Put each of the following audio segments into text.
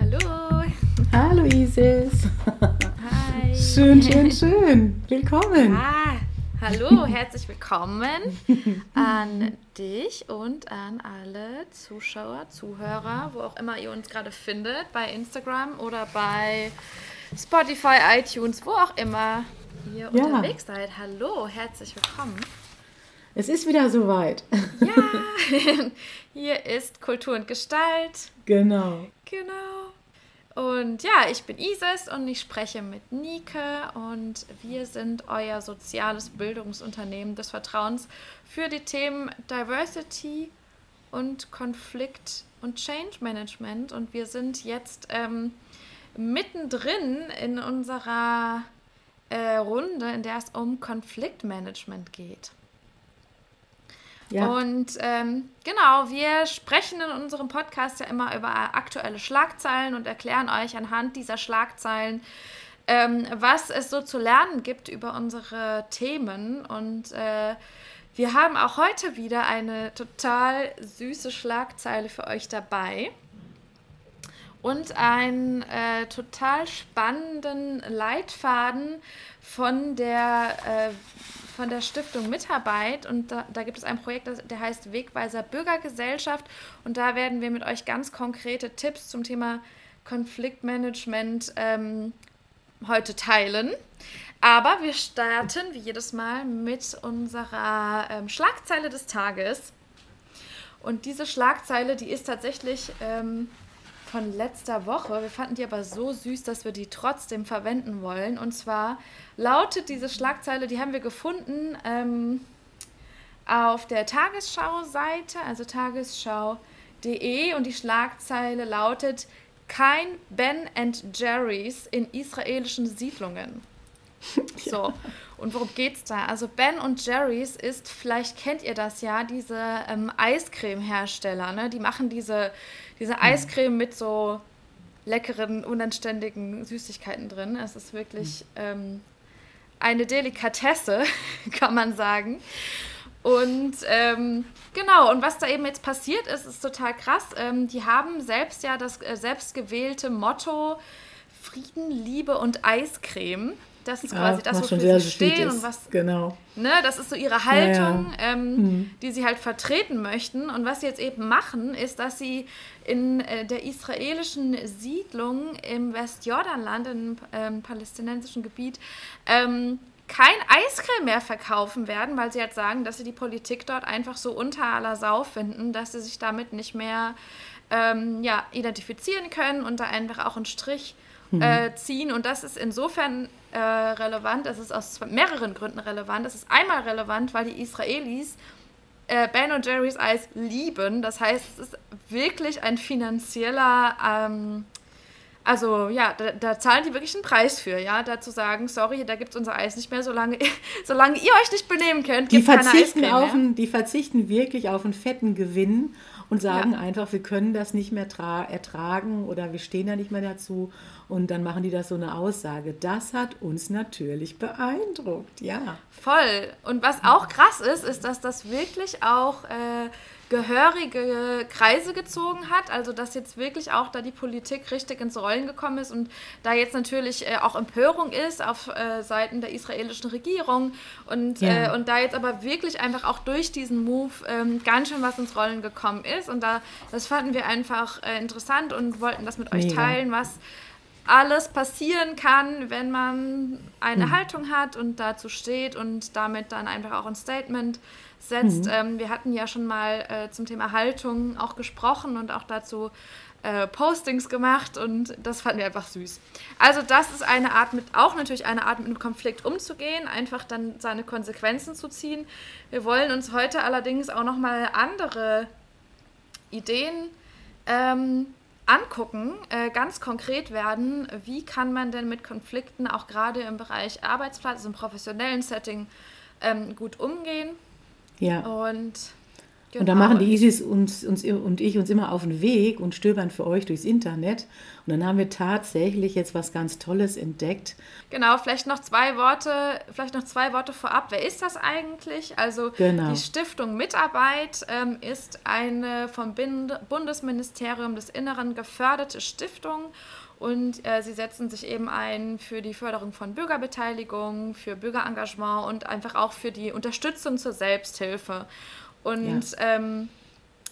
Hallo. Hallo Isis. Hi. Schön, schön, schön. Willkommen. Ah, hallo, herzlich willkommen an dich und an alle Zuschauer, Zuhörer, wo auch immer ihr uns gerade findet, bei Instagram oder bei Spotify, iTunes, wo auch immer ihr Ja. unterwegs seid. Hallo, herzlich willkommen. Es ist wieder soweit. Ja, hier ist Kultur und Gestalt. Genau. Genau. Und ja, ich bin Isis und ich spreche mit Nike und wir sind euer soziales Bildungsunternehmen des Vertrauens für die Themen Diversity und Konflikt und Change Management. Und wir sind jetzt ähm, mittendrin in unserer äh, Runde, in der es um Konfliktmanagement geht. Ja. Und ähm, genau, wir sprechen in unserem Podcast ja immer über aktuelle Schlagzeilen und erklären euch anhand dieser Schlagzeilen, ähm, was es so zu lernen gibt über unsere Themen. Und äh, wir haben auch heute wieder eine total süße Schlagzeile für euch dabei. Und einen äh, total spannenden Leitfaden von der äh, von der Stiftung Mitarbeit und da, da gibt es ein Projekt, das, der heißt Wegweiser Bürgergesellschaft und da werden wir mit euch ganz konkrete Tipps zum Thema Konfliktmanagement ähm, heute teilen. Aber wir starten wie jedes Mal mit unserer ähm, Schlagzeile des Tages. Und diese Schlagzeile, die ist tatsächlich ähm, von letzter Woche. Wir fanden die aber so süß, dass wir die trotzdem verwenden wollen. Und zwar lautet diese Schlagzeile, die haben wir gefunden ähm, auf der Tagesschau-Seite, also tagesschau.de. Und die Schlagzeile lautet: Kein Ben and Jerry's in israelischen Siedlungen. So, und worum geht's da? Also Ben und Jerry's ist, vielleicht kennt ihr das ja, diese ähm, Eiscreme-Hersteller, ne? Die machen diese, diese Eiscreme mit so leckeren, unanständigen Süßigkeiten drin. Es ist wirklich ähm, eine Delikatesse, kann man sagen. Und ähm, genau, und was da eben jetzt passiert ist, ist total krass. Ähm, die haben selbst ja das äh, selbstgewählte Motto Frieden, Liebe und Eiscreme. Das ist quasi das, was schon wofür sie süß stehen und was Genau. Ne, das ist so ihre Haltung, Ja, Ähm, Mhm. die sie halt vertreten möchten. Und was sie jetzt eben machen, ist, dass sie in äh, der israelischen Siedlung im Westjordanland, im ähm, palästinensischen Gebiet, ähm, kein Eiscreme mehr verkaufen werden, weil sie halt sagen, dass sie die Politik dort einfach so unter aller Sau finden, dass sie sich damit nicht mehr ähm, ja, identifizieren können und da einfach auch einen Strich äh, ziehen. Und das ist insofern äh, relevant, das ist aus mehreren Gründen relevant. Das ist einmal relevant, weil die Israelis äh, Ben und Jerry's Eis lieben. Das heißt, es ist wirklich ein finanzieller, ähm, also ja, da, da zahlen die wirklich einen Preis für, ja, da zu sagen, sorry, da gibt es unser Eis nicht mehr, solange, solange ihr euch nicht benehmen könnt, Die verzichten, auf einen, die verzichten wirklich auf einen fetten Gewinn und sagen Ja. einfach, wir können das nicht mehr tra- ertragen oder wir stehen da nicht mehr dazu. Und dann machen die das so eine Aussage. Das hat uns natürlich beeindruckt, ja. Voll. Und was auch krass ist, ist, dass das wirklich auch äh, gehörige Kreise gezogen hat. Also, dass jetzt wirklich auch da die Politik richtig ins Rollen gekommen ist und da jetzt natürlich äh, auch Empörung ist auf äh, Seiten der israelischen Regierung und, Ja. äh, und da jetzt aber wirklich einfach auch durch diesen Move ähm, ganz schön was ins Rollen gekommen ist. Und da, das fanden wir einfach äh, interessant und wollten das mit euch Mega. teilen, was alles passieren kann, wenn man eine Mhm. Haltung hat und dazu steht und damit dann einfach auch ein Statement setzt. Mhm. Ähm, wir hatten ja schon mal äh, zum Thema Haltung auch gesprochen und auch dazu äh, Postings gemacht und das fanden wir einfach süß. Also das ist eine Art mit, auch natürlich eine Art mit einem Konflikt umzugehen, einfach dann seine Konsequenzen zu ziehen. Wir wollen uns heute allerdings auch nochmal andere Ideen ähm, angucken, äh, ganz konkret werden, wie kann man denn mit Konflikten auch gerade im Bereich Arbeitsplatz, also im professionellen Setting, ähm, gut umgehen. Ja. Und Genau. Und da machen die ISIS uns, uns, und ich uns immer auf den Weg und stöbern für euch durchs Internet. Und dann haben wir tatsächlich jetzt was ganz Tolles entdeckt. Genau, vielleicht noch zwei Worte, vielleicht noch zwei Worte vorab. Wer ist das eigentlich? Also genau. die Stiftung Mitarbeit ähm, ist eine vom Bundesministerium des Inneren geförderte Stiftung. Und äh, sie setzen sich eben ein für die Förderung von Bürgerbeteiligung, für Bürgerengagement und einfach auch für die Unterstützung zur Selbsthilfe. Und ja. ähm,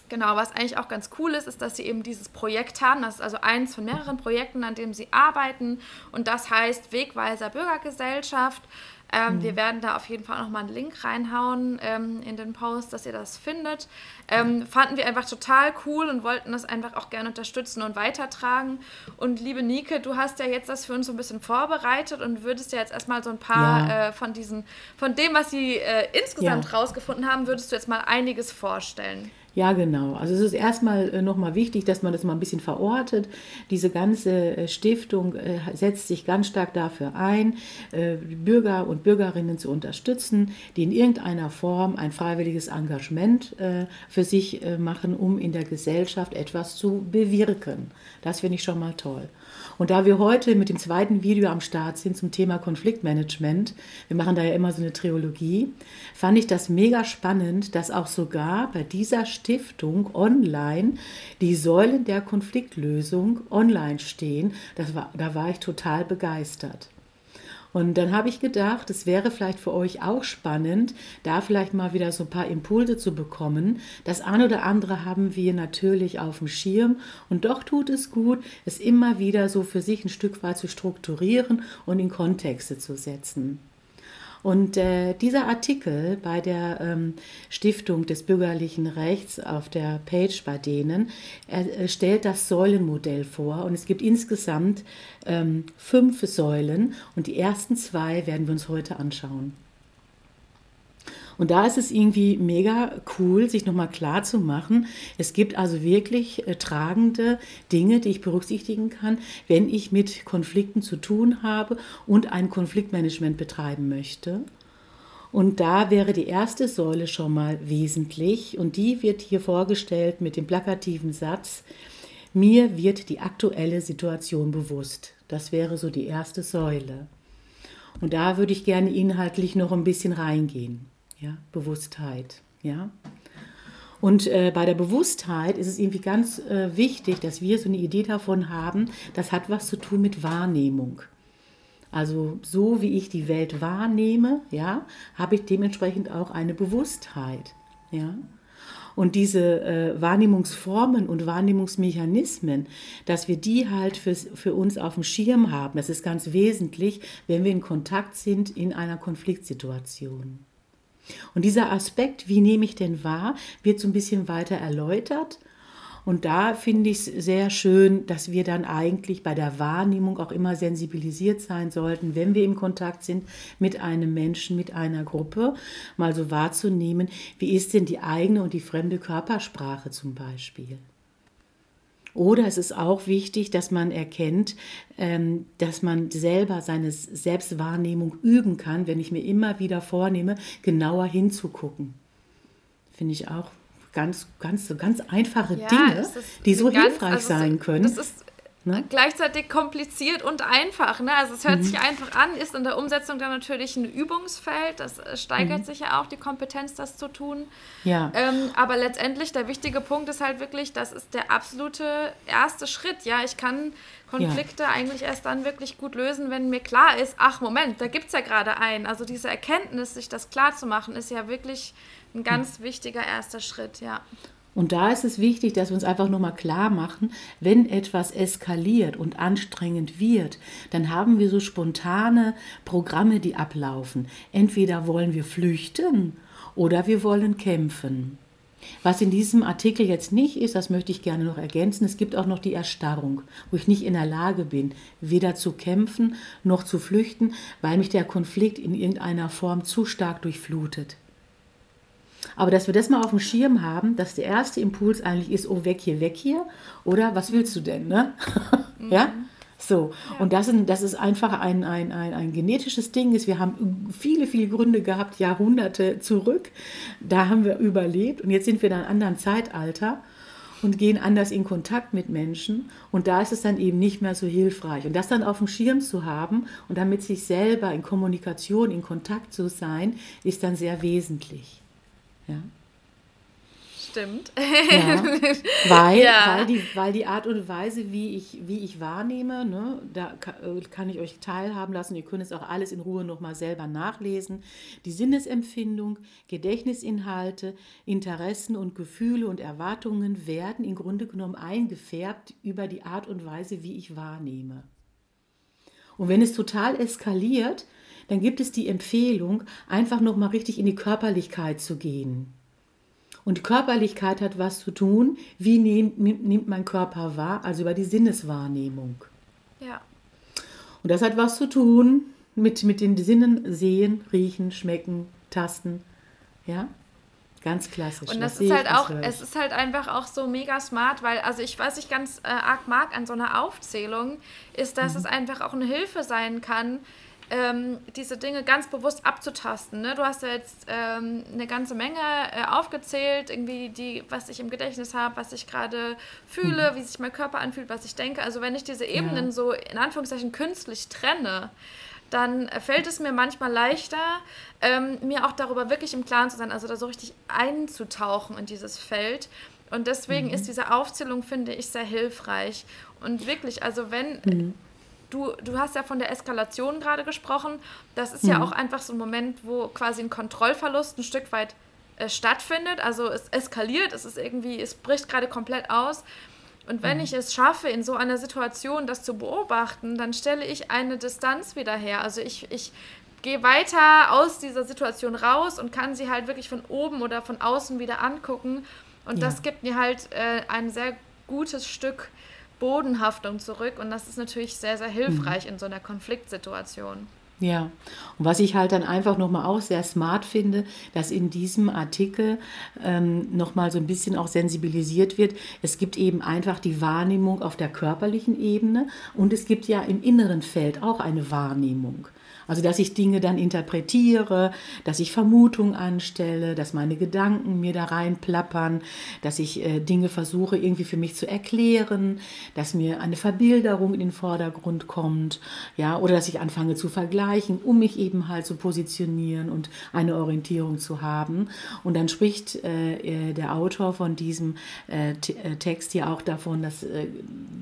genau, was eigentlich auch ganz cool ist, ist, dass sie eben dieses Projekt haben. Das ist also eins von mehreren Projekten, an dem sie arbeiten. Und das heißt Wegweiser Bürgergesellschaft. Ähm, mhm. Wir werden da auf jeden Fall nochmal einen Link reinhauen ähm, in den Post, dass ihr das findet. Ähm, fanden wir einfach total cool und wollten das einfach auch gerne unterstützen und weitertragen. Und liebe Nike, du hast ja jetzt das für uns so ein bisschen vorbereitet und würdest ja jetzt erstmal so ein paar ja. äh, von diesen, von dem, was sie äh, insgesamt ja. rausgefunden haben, würdest du jetzt mal einiges vorstellen. Ja, genau. Also es ist erstmal äh, nochmal wichtig, dass man das mal ein bisschen verortet. Diese ganze äh, Stiftung äh, setzt sich ganz stark dafür ein, Bürger und Bürgerinnen zu unterstützen, die in irgendeiner Form ein freiwilliges Engagement für sich machen, um in der Gesellschaft etwas zu bewirken. Das finde ich schon mal toll. Und da wir heute mit dem zweiten Video am Start sind zum Thema Konfliktmanagement, wir machen da ja immer so eine Trilogie, fand ich das mega spannend, dass auch sogar bei dieser Stiftung online die Säulen der Konfliktlösung online stehen. Das war, da war ich total begeistert. Und dann habe ich gedacht, es wäre vielleicht für euch auch spannend, da vielleicht mal wieder so ein paar Impulse zu bekommen. Das eine oder andere haben wir natürlich auf dem Schirm und doch tut es gut, es immer wieder so für sich ein Stück weit zu strukturieren und in Kontexte zu setzen. Und äh, dieser Artikel bei der ähm, Stiftung des bürgerlichen Rechts auf der Page bei denen er, stellt das Säulenmodell vor. Und es gibt insgesamt ähm, fünf Säulen und die ersten zwei werden wir uns heute anschauen. Und da ist es irgendwie mega cool, sich nochmal klar zu machen, es gibt also wirklich äh, tragende Dinge, die ich berücksichtigen kann, wenn ich mit Konflikten zu tun habe und ein Konfliktmanagement betreiben möchte. Und da wäre die erste Säule schon mal wesentlich und die wird hier vorgestellt mit dem plakativen Satz, mir wird die aktuelle Situation bewusst. Das wäre so die erste Säule. Und da würde ich gerne inhaltlich noch ein bisschen reingehen ja, Bewusstheit, ja. Und äh, bei der Bewusstheit ist es irgendwie ganz äh, wichtig, dass wir so eine Idee davon haben, das hat was zu tun mit Wahrnehmung. Also so wie ich die Welt wahrnehme, ja, habe ich dementsprechend auch eine Bewusstheit, ja. Und diese äh, Wahrnehmungsformen und Wahrnehmungsmechanismen, dass wir die halt für, für uns auf dem Schirm haben, das ist ganz wesentlich, wenn wir in Kontakt sind in einer Konfliktsituation. Und dieser Aspekt, wie nehme ich denn wahr, wird so ein bisschen weiter erläutert. Und da finde ich es sehr schön, dass wir dann eigentlich bei der Wahrnehmung auch immer sensibilisiert sein sollten, wenn wir im Kontakt sind mit einem Menschen, mit einer Gruppe, mal so wahrzunehmen, wie ist denn die eigene und die fremde Körpersprache zum Beispiel. Oder es ist auch wichtig, dass man erkennt, ähm, dass man selber seine Selbstwahrnehmung üben kann, wenn ich mir immer wieder vornehme, genauer hinzugucken. Finde ich auch ganz, ganz, ganz einfache ja, Dinge, die so ganz, hilfreich also sein können. Das ist Ne? Gleichzeitig kompliziert und einfach. Ne? Also es hört mhm. sich einfach an, ist in der Umsetzung dann natürlich ein Übungsfeld. Das äh, steigert mhm. sich ja auch die Kompetenz, das zu tun. Ja. Ähm, aber letztendlich der wichtige Punkt ist halt wirklich, das ist der absolute erste Schritt. Ja, ich kann Konflikte ja. eigentlich erst dann wirklich gut lösen, wenn mir klar ist, ach Moment, da gibt es ja gerade einen. Also diese Erkenntnis, sich das klar zu machen, ist ja wirklich ein ganz mhm. wichtiger erster Schritt, ja. Und da ist es wichtig, dass wir uns einfach nochmal klar machen, wenn etwas eskaliert und anstrengend wird, dann haben wir so spontane Programme, die ablaufen. Entweder wollen wir flüchten oder wir wollen kämpfen. Was in diesem Artikel jetzt nicht ist, das möchte ich gerne noch ergänzen, es gibt auch noch die Erstarrung, wo ich nicht in der Lage bin, weder zu kämpfen noch zu flüchten, weil mich der Konflikt in irgendeiner Form zu stark durchflutet. Aber dass wir das mal auf dem Schirm haben, dass der erste Impuls eigentlich ist, oh, weg hier, weg hier. Oder was willst du denn, ne? ja? So, ja. und das, sind, das ist einfach ein, ein, ein, ein genetisches Ding. Ist. Wir haben viele, viele Gründe gehabt, Jahrhunderte zurück. Da haben wir überlebt und jetzt sind wir in einem anderen Zeitalter und gehen anders in Kontakt mit Menschen. Und da ist es dann eben nicht mehr so hilfreich. Und das dann auf dem Schirm zu haben und damit sich selber in Kommunikation, in Kontakt zu sein, ist dann sehr wesentlich. Ja stimmt. Ja, weil, ja. Weil, die, weil die Art und Weise, wie ich, wie ich wahrnehme, ne, da äh, kann ich euch teilhaben lassen. Ihr könnt es auch alles in Ruhe nochmal selber nachlesen. Die Sinnesempfindung, Gedächtnisinhalte, Interessen und Gefühle und Erwartungen werden im Grunde genommen eingefärbt über die Art und Weise, wie ich wahrnehme. Und wenn es total eskaliert, dann gibt es die Empfehlung, einfach nochmal richtig in die Körperlichkeit zu gehen. Und Körperlichkeit hat was zu tun, wie nimmt, nimmt mein Körper wahr, also über die Sinneswahrnehmung. Ja. Und das hat was zu tun mit, mit den Sinnen sehen, riechen, schmecken, tasten. Ja, ganz klassisch. Und das ist halt auch, es ist halt einfach auch so mega smart, weil, also ich weiß, ich ganz äh, arg mag an so einer Aufzählung, ist, dass mhm. es einfach auch eine Hilfe sein kann, ähm, diese Dinge ganz bewusst abzutasten. Ne? Du hast ja jetzt ähm, eine ganze Menge äh, aufgezählt, irgendwie die, was ich im Gedächtnis habe, was ich gerade fühle, mhm. wie sich mein Körper anfühlt, was ich denke. Also wenn ich diese Ebenen ja. so in Anführungszeichen künstlich trenne, dann fällt es mir manchmal leichter, ähm, mir auch darüber wirklich im Klaren zu sein, also da so richtig einzutauchen in dieses Feld. Und deswegen mhm. ist diese Aufzählung, finde ich, sehr hilfreich. Und wirklich, also wenn mhm du, du hast ja von der Eskalation gerade gesprochen. Das ist mhm. ja auch einfach so ein Moment, wo quasi ein Kontrollverlust ein Stück weit äh, stattfindet. Also es eskaliert, es ist irgendwie, es bricht gerade komplett aus. Und wenn mhm. ich es schaffe, in so einer Situation das zu beobachten, dann stelle ich eine Distanz wieder her. Also ich, ich gehe weiter aus dieser Situation raus und kann sie halt wirklich von oben oder von außen wieder angucken. Und ja. das gibt mir halt äh, ein sehr gutes Stück Bodenhaftung zurück und das ist natürlich sehr, sehr hilfreich mhm. in so einer Konfliktsituation. Ja, und was ich halt dann einfach nochmal auch sehr smart finde, dass in diesem Artikel ähm, nochmal so ein bisschen auch sensibilisiert wird. Es gibt eben einfach die Wahrnehmung auf der körperlichen Ebene und es gibt ja im inneren Feld auch eine Wahrnehmung. Also dass ich Dinge dann interpretiere, dass ich Vermutungen anstelle, dass meine Gedanken mir da reinplappern, dass ich äh, Dinge versuche irgendwie für mich zu erklären, dass mir eine Verbilderung in den Vordergrund kommt, ja, oder dass ich anfange zu vergleichen, um mich eben halt zu positionieren und eine Orientierung zu haben. Und dann spricht äh, äh der Autor von diesem äh, äh, Text hier auch davon, dass, äh,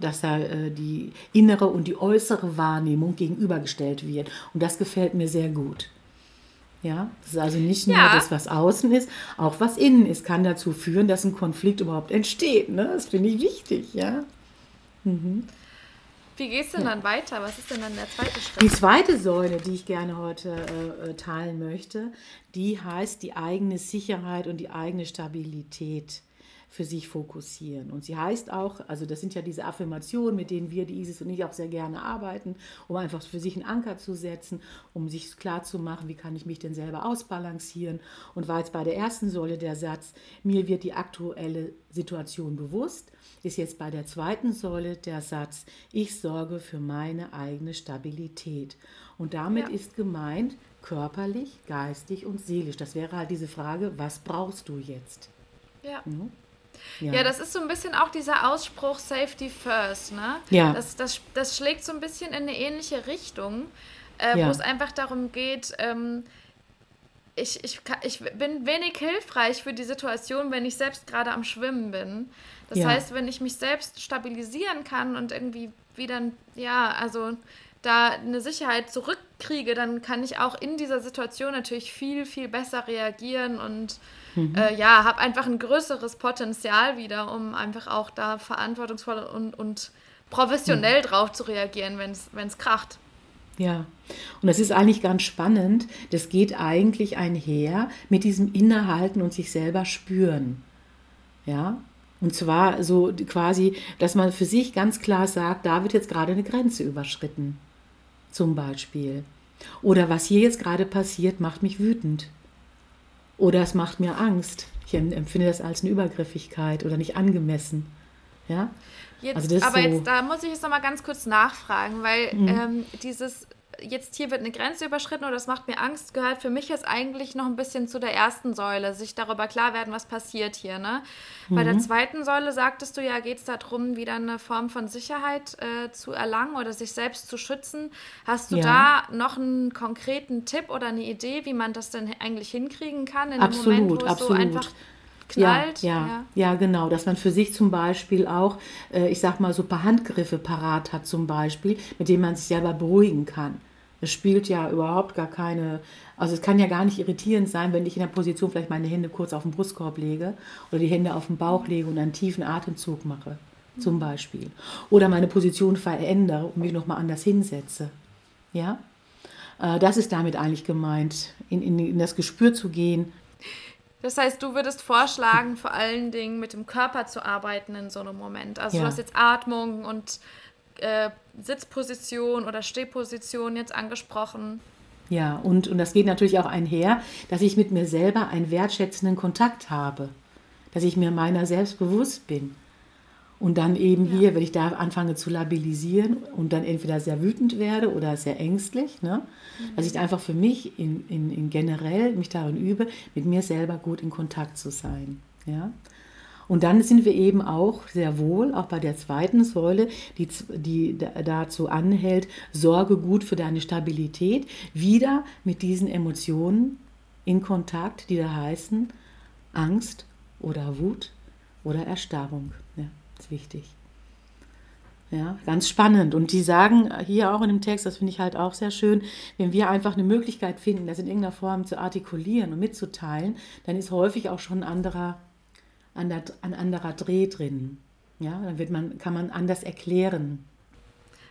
dass da die innere und die äußere Wahrnehmung gegenübergestellt wird. Und das gefällt mir sehr gut. Ja, das ist also nicht nur ja. das, was außen ist, auch was innen ist, kann dazu führen, dass ein Konflikt überhaupt entsteht. Ne? Das finde ich wichtig, ja. Mhm. Wie geht es denn ja. dann weiter? Was ist denn dann der zweite Schritt? Die zweite Säule, die ich gerne heute äh, äh teilen möchte, die heißt die eigene Sicherheit und die eigene Stabilität für sich fokussieren. Und sie heißt auch, also das sind ja diese Affirmationen, mit denen wir, die Isis und ich auch sehr gerne arbeiten, um einfach für sich einen Anker zu setzen, um sich klar zu machen, wie kann ich mich denn selber ausbalancieren. Und war jetzt bei der ersten Säule der Satz, mir wird die aktuelle Situation bewusst, ist jetzt bei der zweiten Säule der Satz, ich sorge für meine eigene Stabilität. Und damit ja. ist gemeint, körperlich, geistig und seelisch. Das wäre halt diese Frage, was brauchst du jetzt? Ja. Mhm. Ja. ja. das ist so ein bisschen auch dieser Ausspruch Safety First, ne? Ja. Das, das, das schlägt so ein bisschen in eine ähnliche Richtung, äh, ja. wo es einfach darum geht, ähm, ich, ich, ich bin wenig hilfreich für die Situation, wenn ich selbst gerade am Schwimmen bin. Das ja. heißt, wenn ich mich selbst stabilisieren kann und irgendwie wieder, ja, also da eine Sicherheit zurückkriege, dann kann ich auch in dieser Situation natürlich viel, viel besser reagieren und mhm. äh, ja, habe einfach ein größeres Potenzial wieder, um einfach auch da verantwortungsvoll und, und professionell mhm. drauf zu reagieren, wenn es kracht. Ja, und das ist eigentlich ganz spannend. Das geht eigentlich einher mit diesem Innehalten und sich selber spüren. Ja, und zwar so quasi, dass man für sich ganz klar sagt, da wird jetzt gerade eine Grenze überschritten. Zum Beispiel. Oder was hier jetzt gerade passiert, macht mich wütend. Oder es macht mir Angst. Ich empfinde das als eine Übergriffigkeit oder nicht angemessen. Ja? Jetzt, also aber so jetzt, da muss ich jetzt nochmal ganz kurz nachfragen, weil mhm. ähm, dieses jetzt hier wird eine Grenze überschritten oder das macht mir Angst, gehört für mich jetzt eigentlich noch ein bisschen zu der ersten Säule, sich darüber klar werden, was passiert hier. Ne? Mhm. Bei der mhm. zweiten Säule sagtest du ja, geht es darum, wieder eine Form von Sicherheit äh, zu erlangen oder sich selbst zu schützen. Hast du ja. da noch einen konkreten Tipp oder eine Idee, wie man das denn eigentlich hinkriegen kann in absolut, dem Moment, wo es so einfach knallt. Ja, ja, ja, ja. genau. Dass man für sich zum Beispiel auch, äh, ich sag mal, so ein paar Handgriffe parat hat, zum Beispiel, mit denen man sich selber beruhigen kann. Es spielt ja überhaupt gar keine, also es kann ja gar nicht irritierend sein, wenn ich in der Position vielleicht meine Hände kurz auf den Brustkorb lege oder die Hände auf den Bauch lege und einen tiefen Atemzug mache, zum Beispiel. Oder meine Position verändere und mich nochmal anders hinsetze. Ja? Äh, das ist damit eigentlich gemeint, in, in, in das Gespür zu gehen, das heißt, du würdest vorschlagen, vor allen Dingen mit dem Körper zu arbeiten in so einem Moment. Also ja. du hast jetzt Atmung und äh, Sitzposition oder Stehposition jetzt angesprochen. Ja, und, und das geht natürlich auch einher, dass ich mit mir selber einen wertschätzenden Kontakt habe, dass ich mir meiner selbst bewusst bin. Und dann eben ja. hier, wenn ich da anfange zu labilisieren und dann entweder sehr wütend werde oder sehr ängstlich, ne? Mhm. dass ich einfach für mich in, in, in generell mich darin übe, mit mir selber gut in Kontakt zu sein. Ja? Und dann sind wir eben auch sehr wohl, auch bei der zweiten Säule, die, die dazu anhält, sorge gut für deine Stabilität, wieder mit diesen Emotionen in Kontakt, die da heißen Angst oder Wut oder Erstarrung. Ja, ist wichtig. Ja, ganz spannend. Und die sagen hier auch in dem Text, das finde ich halt auch sehr schön, wenn wir einfach eine Möglichkeit finden, das in irgendeiner Form zu artikulieren und mitzuteilen, dann ist häufig auch schon ein anderer an der, ein anderer Dreh drin. Ja, dann wird man, kann man anders erklären.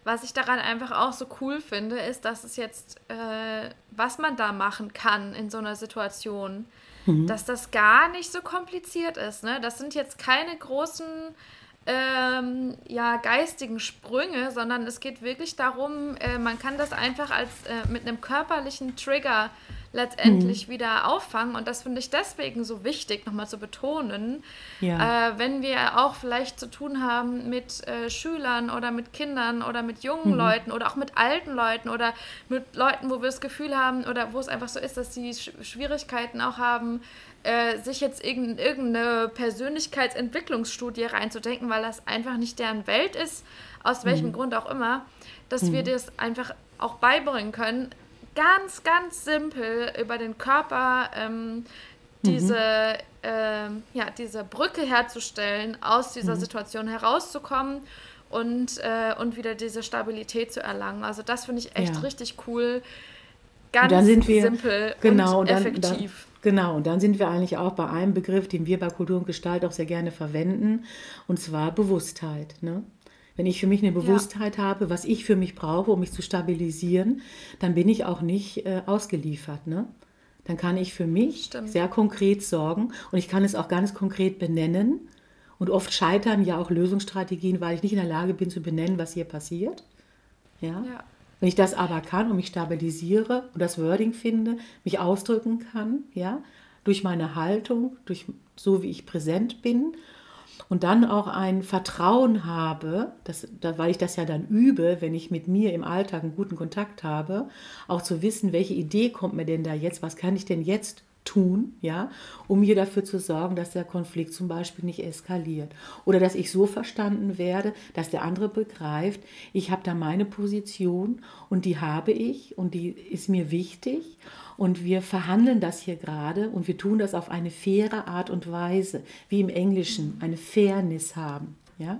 Was ich daran einfach auch so cool finde, ist, dass es jetzt, äh, was man da machen kann in so einer Situation, mhm. dass das gar nicht so kompliziert ist. Ne? Das sind jetzt keine großen ähm, ja, geistigen Sprünge, sondern es geht wirklich darum, äh, man kann das einfach als äh, mit einem körperlichen Trigger letztendlich mhm. wieder auffangen. Und das finde ich deswegen so wichtig, nochmal zu betonen, ja. äh, wenn wir auch vielleicht zu tun haben mit äh, Schülern oder mit Kindern oder mit jungen mhm. Leuten oder auch mit alten Leuten oder mit Leuten, wo wir das Gefühl haben oder wo es einfach so ist, dass sie Sch Schwierigkeiten auch haben, äh, sich jetzt in irgendeine Persönlichkeitsentwicklungsstudie reinzudenken, weil das einfach nicht deren Welt ist, aus welchem mhm. Grund auch immer, dass wir mhm. das einfach auch beibringen können, ganz, ganz simpel über den Körper ähm, diese, mhm. ähm, ja, diese Brücke herzustellen, aus dieser mhm. Situation herauszukommen und, äh, und wieder diese Stabilität zu erlangen. Also das finde ich echt ja. richtig cool. Ganz und dann sind wir, simpel genau, und effektiv. Dann, dann, genau, und dann sind wir eigentlich auch bei einem Begriff, den wir bei Kultur und Gestalt auch sehr gerne verwenden, und zwar Bewusstheit. Ne? Wenn ich für mich eine Bewusstheit ja. habe, was ich für mich brauche, um mich zu stabilisieren, dann bin ich auch nicht äh, ausgeliefert. Ne? Dann kann ich für mich Stimmt. sehr konkret sorgen und ich kann es auch ganz konkret benennen. Und oft scheitern ja auch Lösungsstrategien, weil ich nicht in der Lage bin zu benennen, was hier passiert. Ja? ja. Wenn ich das aber kann und mich stabilisiere und das Wording finde, mich ausdrücken kann, ja, durch meine Haltung, durch so wie ich präsent bin und dann auch ein Vertrauen habe, dass, weil ich das ja dann übe, wenn ich mit mir im Alltag einen guten Kontakt habe, auch zu wissen, welche Idee kommt mir denn da jetzt, was kann ich denn jetzt tun, ja, um hier dafür zu sorgen, dass der Konflikt zum Beispiel nicht eskaliert. Oder dass ich so verstanden werde, dass der andere begreift, ich habe da meine Position und die habe ich und die ist mir wichtig und wir verhandeln das hier gerade und wir tun das auf eine faire Art und Weise, wie im Englischen, eine Fairness haben. Ja?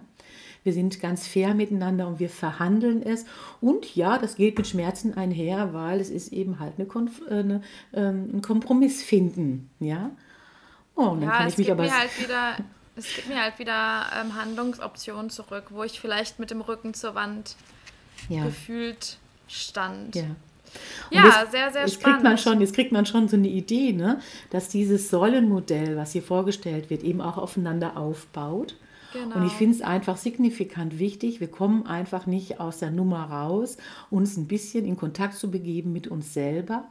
Wir sind ganz fair miteinander und wir verhandeln es. Und ja, das geht mit Schmerzen einher, weil es ist eben halt eine Konf äh, eine, ähm, ein Kompromiss finden. Ja, oh, und dann ja, kann ich mich aber. Mir halt wieder, es gibt mir halt wieder ähm, Handlungsoptionen zurück, wo ich vielleicht mit dem Rücken zur Wand ja. gefühlt stand. Ja. Ja, das, sehr, sehr jetzt spannend. Kriegt man schon, jetzt kriegt man schon so eine Idee, ne? dass dieses Säulenmodell, was hier vorgestellt wird, eben auch aufeinander aufbaut. Genau. Und ich finde es einfach signifikant wichtig, wir kommen einfach nicht aus der Nummer raus, uns ein bisschen in Kontakt zu begeben mit uns selber,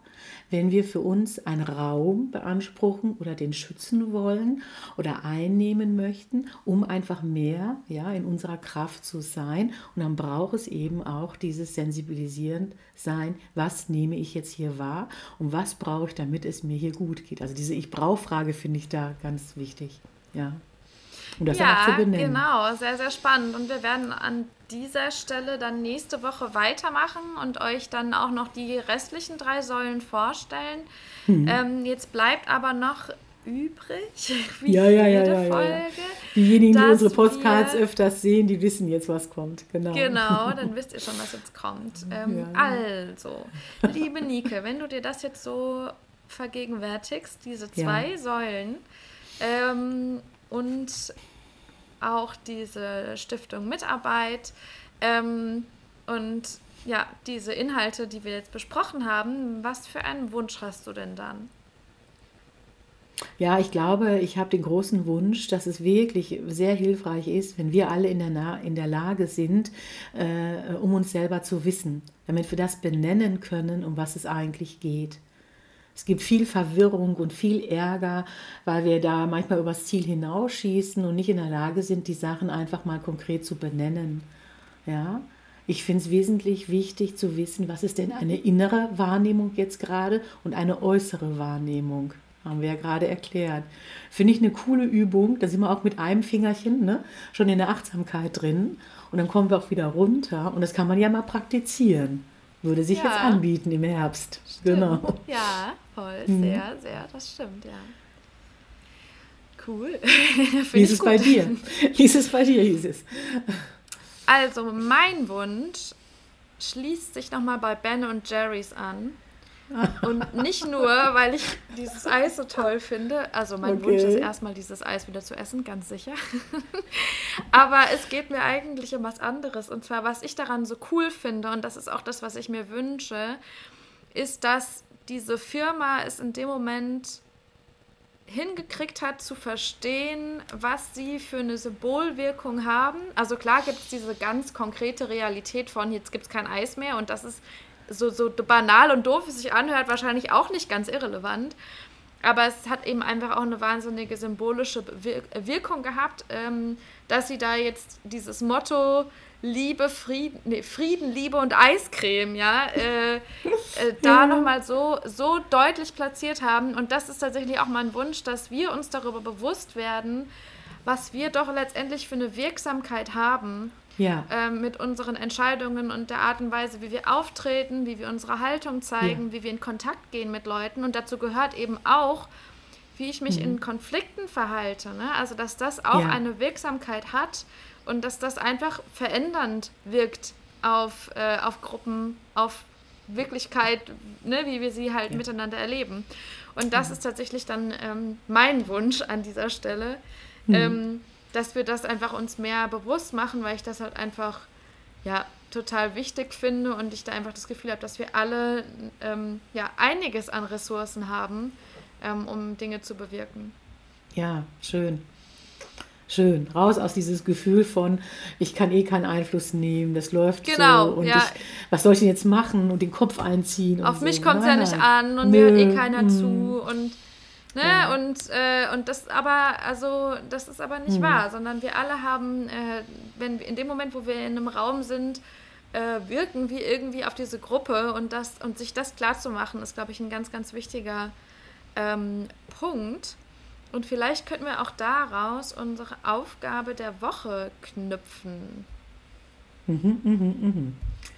wenn wir für uns einen Raum beanspruchen oder den schützen wollen oder einnehmen möchten, um einfach mehr ja, in unserer Kraft zu sein. Und dann braucht es eben auch dieses sensibilisierend sein, was nehme ich jetzt hier wahr und was brauche ich, damit es mir hier gut geht. Also diese Ich-Brauch-Frage finde ich da ganz wichtig. Ja. Um das ja, auch zu benennen. genau, sehr, sehr spannend. Und wir werden an dieser Stelle dann nächste Woche weitermachen und euch dann auch noch die restlichen drei Säulen vorstellen. Hm. Ähm, jetzt bleibt aber noch übrig, wie ja, ja, ja, ja, Folge. Ja. Diejenigen, die unsere Postcards öfters sehen, die wissen jetzt, was kommt. Genau. Genau, dann wisst ihr schon, was jetzt kommt. Ähm. Also, liebe Nike, wenn du dir das jetzt so vergegenwärtigst, diese zwei. Säulen, ähm, und auch diese Stiftung Mitarbeit ähm, und ja, diese Inhalte, die wir jetzt besprochen haben, was für einen Wunsch hast du denn dann? Ja, ich glaube, ich habe den großen Wunsch, dass es wirklich sehr hilfreich ist, wenn wir alle in der, Na in der Lage sind, äh, um uns selber zu wissen, damit wir das benennen können, um was es eigentlich geht. Es gibt viel Verwirrung und viel Ärger, weil wir da manchmal übers Ziel hinausschießen und nicht in der Lage sind, die Sachen einfach mal konkret zu benennen. Ja, ich finde es wesentlich wichtig zu wissen, was ist denn eine innere Wahrnehmung jetzt gerade und eine äußere Wahrnehmung. Haben wir ja gerade erklärt. Finde ich eine coole Übung. Da sind wir auch mit einem Fingerchen ne, schon in der Achtsamkeit drin. Und dann kommen wir auch wieder runter. Und das kann man ja mal praktizieren. Würde sich ja. jetzt anbieten im Herbst. Stimmt. Genau. Ja, voll. Mhm. Sehr, sehr. Das stimmt, ja. Cool. Wie ist es gut. bei dir? Wie ist es bei dir, hieß es? Also, mein Wunsch schließt sich nochmal bei Ben und Jerry's an. Und nicht nur, weil ich dieses Eis so toll finde. Also mein okay. Wunsch ist erstmal, dieses Eis wieder zu essen, ganz sicher. Aber es geht mir eigentlich um was anderes. Und zwar, was ich daran so cool finde, und das ist auch das, was ich mir wünsche, ist, dass diese Firma es in dem Moment hingekriegt hat zu verstehen, was sie für eine Symbolwirkung haben. Also klar gibt es diese ganz konkrete Realität von, jetzt gibt es kein Eis mehr und das ist so, so banal und doof es sich anhört, wahrscheinlich auch nicht ganz irrelevant. Aber es hat eben einfach auch eine wahnsinnige symbolische Wirkung gehabt, ähm, dass sie da jetzt dieses Motto Liebe, Frieden, nee, Frieden, Liebe und Eiscreme, ja, äh, äh, da nochmal so, so deutlich platziert haben. Und das ist tatsächlich auch mein Wunsch, dass wir uns darüber bewusst werden, was wir doch letztendlich für eine Wirksamkeit haben ja. ähm, mit unseren Entscheidungen und der Art und Weise, wie wir auftreten, wie wir unsere Haltung zeigen, ja. wie wir in Kontakt gehen mit Leuten. Und dazu gehört eben auch, wie ich mich mhm. in Konflikten verhalte. Ne? Also, dass das auch ja. eine Wirksamkeit hat und dass das einfach verändernd wirkt auf, äh, auf Gruppen, auf Wirklichkeit, ne? wie wir sie halt miteinander erleben. Und das ist tatsächlich dann ähm, mein Wunsch an dieser Stelle. Mhm. Ähm, dass wir das einfach uns mehr bewusst machen, weil ich das halt einfach ja total wichtig finde und ich da einfach das Gefühl habe, dass wir alle ähm, ja einiges an Ressourcen haben, ähm, um Dinge zu bewirken. Ja, schön. Schön. Raus aus dieses Gefühl von, ich kann eh keinen Einfluss nehmen, das läuft genau, so und ja. ich, was soll ich denn jetzt machen und den Kopf einziehen? Auf so. mich kommt es ja nicht an und Nö. mir hört eh keiner mm. zu und Ne? Ja. Und, äh, und das aber, also, das ist aber nicht mhm. wahr, sondern wir alle haben, äh, wenn in dem Moment, wo wir in einem Raum sind, äh, wirken wir irgendwie auf diese Gruppe und das und sich das klar zu machen, ist, glaube ich, ein ganz, ganz wichtiger ähm, Punkt. Und vielleicht könnten wir auch daraus unsere Aufgabe der Woche knüpfen. Mhm, mhm,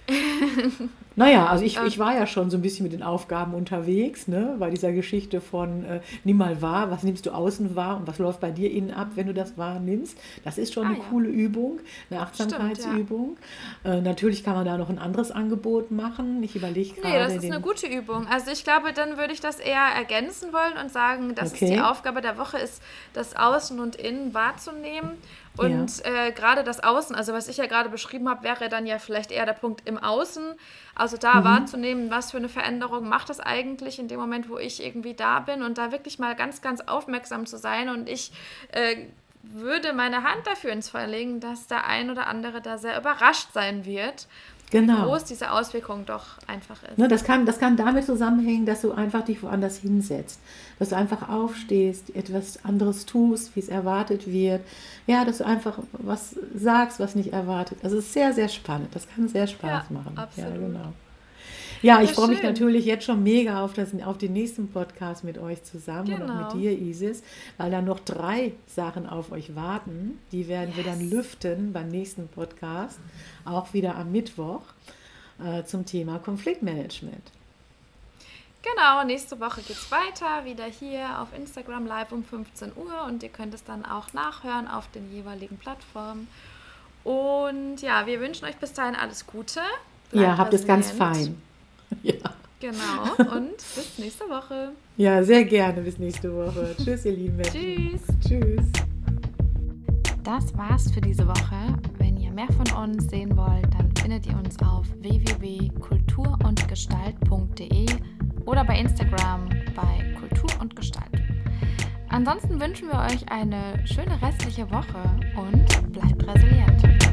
mhm. naja, also ich, ich war ja schon so ein bisschen mit den Aufgaben unterwegs, ne? bei dieser Geschichte von äh, nimm mal wahr, was nimmst du außen wahr und was läuft bei dir innen ab, wenn du das wahrnimmst. Das ist schon ah, eine ja. coole Übung, eine Achtsamkeitsübung. Ja. Äh, natürlich kann man da noch ein anderes Angebot machen. Ich überlege gerade. Nee, das ist eine gute Übung. Also ich glaube, dann würde ich das eher ergänzen wollen und sagen, dass okay. es die Aufgabe der Woche ist, das Außen und Innen wahrzunehmen und ja. äh, gerade das Außen, also was ich ja gerade beschrieben habe, wäre dann ja vielleicht eher der Punkt im Außen. Also da mhm. wahrzunehmen, was für eine Veränderung macht das eigentlich in dem Moment, wo ich irgendwie da bin und da wirklich mal ganz, ganz aufmerksam zu sein. Und ich äh, würde meine Hand dafür ins Feuer legen, dass der ein oder andere da sehr überrascht sein wird, Genau. groß diese Auswirkung doch einfach ist. Ne, das, kann, das kann damit zusammenhängen, dass du einfach dich woanders hinsetzt. Dass du einfach aufstehst, etwas anderes tust, wie es erwartet wird. Ja, dass du einfach was sagst, was nicht erwartet. Also es ist sehr, sehr spannend. Das kann sehr Spaß Ja, machen. absolut. Ja, genau. Ja, ich Ja, freue mich natürlich jetzt schon mega auf, das, auf den nächsten Podcast mit euch zusammen und auch Genau. mit dir, Isis, weil da noch drei Sachen auf euch warten. Die werden wir dann Yes. lüften beim nächsten Podcast, auch wieder am Mittwoch, äh, zum Thema Konfliktmanagement. Genau, nächste Woche geht's weiter, wieder hier auf Instagram live um 15 Uhr und ihr könnt es dann auch nachhören auf den jeweiligen Plattformen. Und ja, wir wünschen euch bis dahin alles Gute. Ja, Bleibt habt es ganz fein. Ja. Genau, und bis nächste Woche. ja, sehr gerne. Bis nächste Woche. Tschüss, ihr lieben Menschen. Tschüss. Tschüss. Das war's für diese Woche. Wenn ihr mehr von uns sehen wollt, dann findet ihr uns auf www.kulturundgestalt.de oder bei Instagram bei Kultur und Gestalt. Ansonsten wünschen wir euch eine schöne restliche Woche und bleibt resilient.